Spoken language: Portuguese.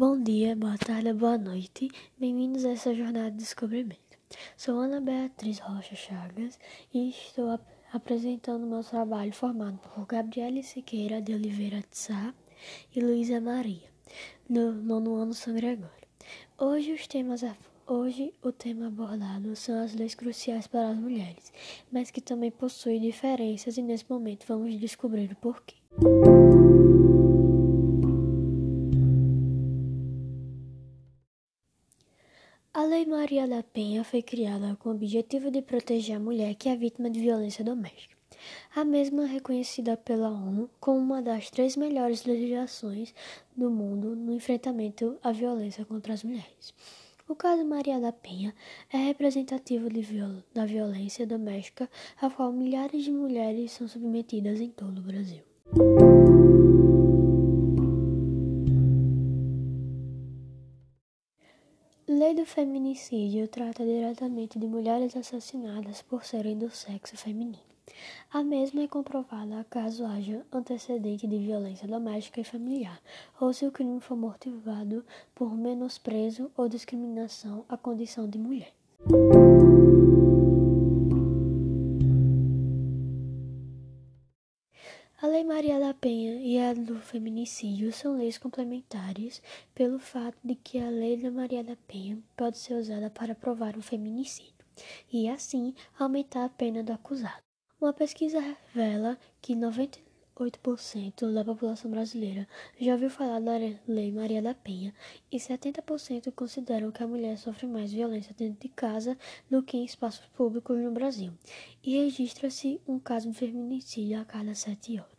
Bom dia, boa tarde, boa noite. Bem-vindos a essa jornada de descobrimento. Sou Ana Beatriz Rocha Chagas e estou ap apresentando meu trabalho formado por Gabriele Siqueira de Oliveira de Sá e Luísa Maria, no nono ano São Gregório. Hoje os temas Hoje o tema abordado são as leis cruciais para as mulheres, mas que também possuem diferenças e nesse momento vamos descobrir o porquê. A Lei Maria da Penha foi criada com o objetivo de proteger a mulher que é vítima de violência doméstica. A mesma é reconhecida pela ONU como uma das três melhores legislações do mundo no enfrentamento à violência contra as mulheres. O caso Maria da Penha é representativo viol da violência doméstica a qual milhares de mulheres são submetidas em todo o Brasil. Lei do feminicídio trata diretamente de mulheres assassinadas por serem do sexo feminino. A mesma é comprovada caso haja antecedente de violência doméstica e familiar, ou se o crime for motivado por menosprezo ou discriminação à condição de mulher. A Lei Maria da Penha e a do feminicídio são leis complementares pelo fato de que a Lei da Maria da Penha pode ser usada para provar um feminicídio e, assim, aumentar a pena do acusado. Uma pesquisa revela que 98% da população brasileira já ouviu falar da Lei Maria da Penha e 70% consideram que a mulher sofre mais violência dentro de casa do que em espaços públicos no Brasil. E registra-se um caso de feminicídio a cada sete horas.